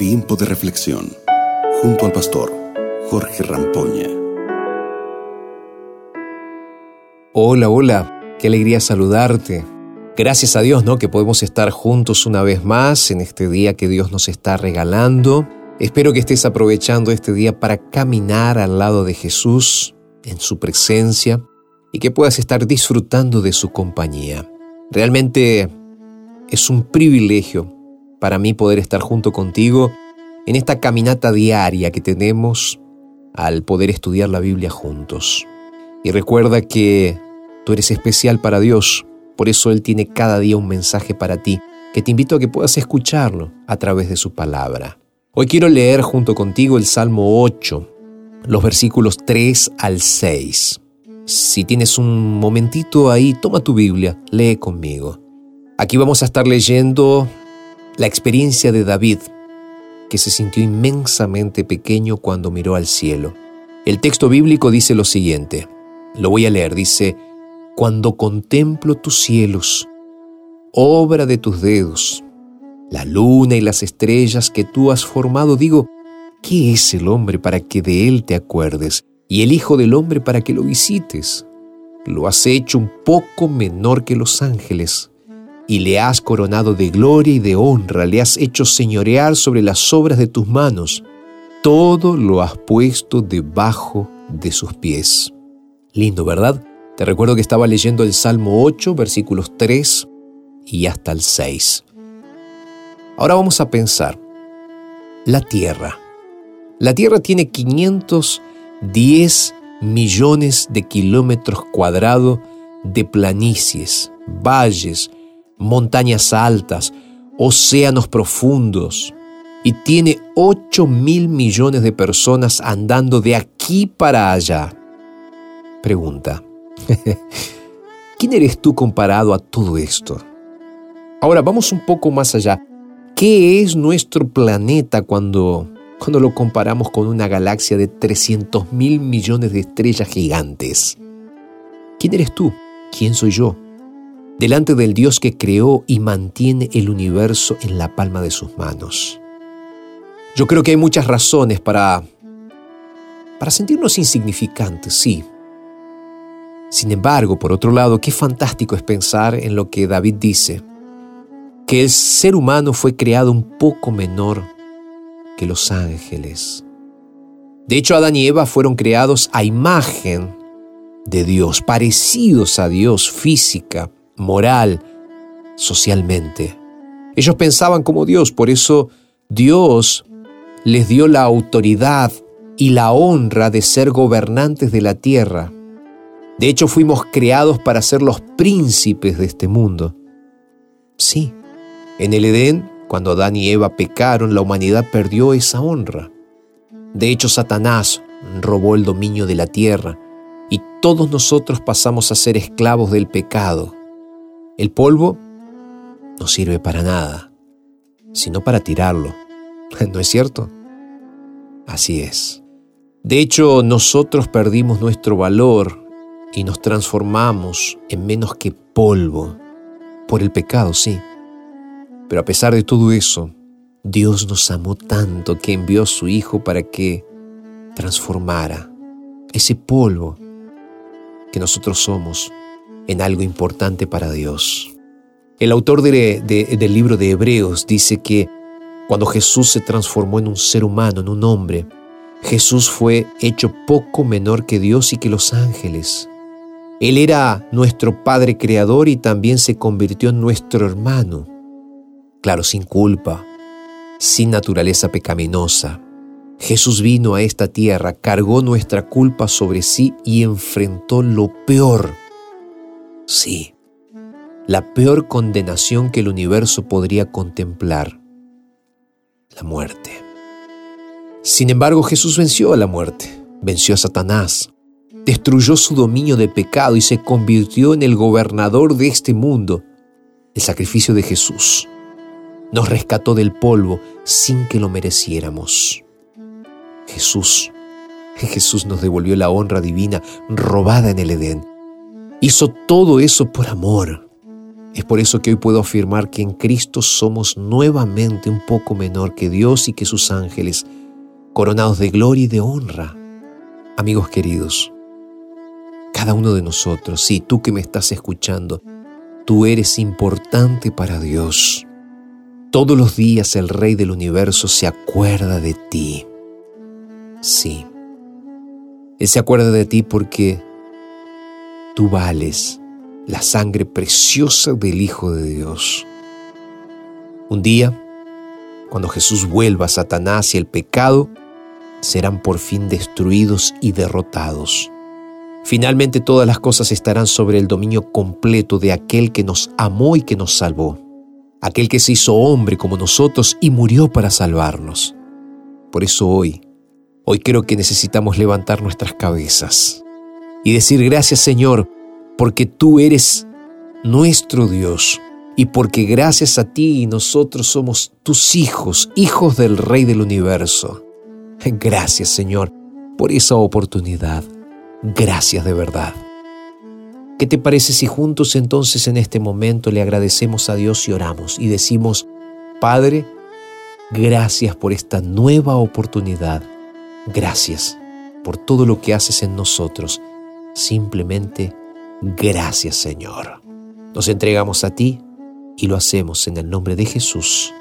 Tiempo de reflexión junto al pastor Jorge Rampoña. Hola, hola, qué alegría saludarte. Gracias a Dios, ¿no? Que podemos estar juntos una vez más en este día que Dios nos está regalando. Espero que estés aprovechando este día para caminar al lado de Jesús, en su presencia, y que puedas estar disfrutando de su compañía. Realmente es un privilegio para mí poder estar junto contigo en esta caminata diaria que tenemos al poder estudiar la Biblia juntos. Y recuerda que tú eres especial para Dios, por eso Él tiene cada día un mensaje para ti, que te invito a que puedas escucharlo a través de su palabra. Hoy quiero leer junto contigo el Salmo 8, los versículos 3 al 6. Si tienes un momentito ahí, toma tu Biblia, lee conmigo. Aquí vamos a estar leyendo la experiencia de David, que se sintió inmensamente pequeño cuando miró al cielo. El texto bíblico dice lo siguiente, lo voy a leer, dice, Cuando contemplo tus cielos, obra de tus dedos, la luna y las estrellas que tú has formado, digo, ¿qué es el hombre para que de él te acuerdes? Y el Hijo del Hombre para que lo visites. Lo has hecho un poco menor que los ángeles y le has coronado de gloria y de honra, le has hecho señorear sobre las obras de tus manos. Todo lo has puesto debajo de sus pies. Lindo, ¿verdad? Te recuerdo que estaba leyendo el Salmo 8, versículos 3 y hasta el 6. Ahora vamos a pensar. La Tierra. La Tierra tiene 510 millones de kilómetros cuadrados de planicies, valles, montañas altas, océanos profundos, y tiene 8 mil millones de personas andando de aquí para allá. Pregunta, ¿quién eres tú comparado a todo esto? Ahora vamos un poco más allá. ¿Qué es nuestro planeta cuando, cuando lo comparamos con una galaxia de 300 mil millones de estrellas gigantes? ¿Quién eres tú? ¿Quién soy yo? Delante del Dios que creó y mantiene el universo en la palma de sus manos. Yo creo que hay muchas razones para para sentirnos insignificantes, sí. Sin embargo, por otro lado, qué fantástico es pensar en lo que David dice, que el ser humano fue creado un poco menor que los ángeles. De hecho, Adán y Eva fueron creados a imagen de Dios, parecidos a Dios física, moral, socialmente. Ellos pensaban como Dios, por eso Dios les dio la autoridad y la honra de ser gobernantes de la tierra. De hecho, fuimos creados para ser los príncipes de este mundo. Sí, en el Edén, cuando Adán y Eva pecaron, la humanidad perdió esa honra. De hecho, Satanás robó el dominio de la tierra y todos nosotros pasamos a ser esclavos del pecado. El polvo no sirve para nada, sino para tirarlo. ¿No es cierto? Así es. De hecho, nosotros perdimos nuestro valor y nos transformamos en menos que polvo. Por el pecado, sí. Pero a pesar de todo eso, Dios nos amó tanto que envió a su Hijo para que transformara ese polvo que nosotros somos en algo importante para Dios. El autor del libro de Hebreos dice que cuando Jesús se transformó en un ser humano, en un hombre, Jesús fue hecho poco menor que Dios y que los ángeles. Él era nuestro Padre Creador y también se convirtió en nuestro hermano. Claro, sin culpa, sin naturaleza pecaminosa. Jesús vino a esta tierra, cargó nuestra culpa sobre sí y enfrentó lo peor Sí, la peor condenación que el universo podría contemplar, la muerte. Sin embargo, Jesús venció a la muerte, venció a Satanás, destruyó su dominio de pecado y se convirtió en el gobernador de este mundo. El sacrificio de Jesús nos rescató del polvo sin que lo mereciéramos. Jesús, Jesús nos devolvió la honra divina robada en el Edén Hizo todo eso por amor. Es por eso que hoy puedo afirmar que en Cristo somos nuevamente un poco menor que Dios y que sus ángeles, coronados de gloria y de honra. Amigos queridos, cada uno de nosotros, sí, tú que me estás escuchando, tú eres importante para Dios. Todos los días el Rey del universo se acuerda de ti. Sí, Él se acuerda de ti porque tú vales la sangre preciosa del Hijo de Dios. Un día, cuando Jesús vuelva a Satanás y el pecado, serán por fin destruidos y derrotados. Finalmente todas las cosas estarán sobre el dominio completo de aquel que nos amó y que nos salvó, aquel que se hizo hombre como nosotros y murió para salvarnos. Por eso hoy, hoy creo que necesitamos levantar nuestras cabezas y decir gracias Señor, porque tú eres nuestro Dios y porque gracias a ti nosotros somos tus hijos, hijos del Rey del universo. Gracias Señor por esa oportunidad. Gracias de verdad. ¿Qué te parece si juntos entonces en este momento le agradecemos a Dios y oramos y decimos, Padre, gracias por esta nueva oportunidad. Gracias por todo lo que haces en nosotros. Simplemente Gracias Señor. Nos entregamos a ti y lo hacemos en el nombre de Jesús.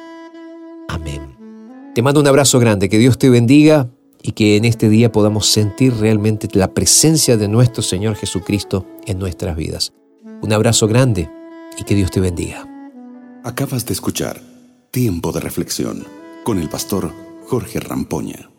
Amén. Te mando un abrazo grande, que Dios te bendiga y que en este día podamos sentir realmente la presencia de nuestro Señor Jesucristo en nuestras vidas. Un abrazo grande y que Dios te bendiga. Acabas de escuchar Tiempo de Reflexión con el pastor Jorge Rampoña.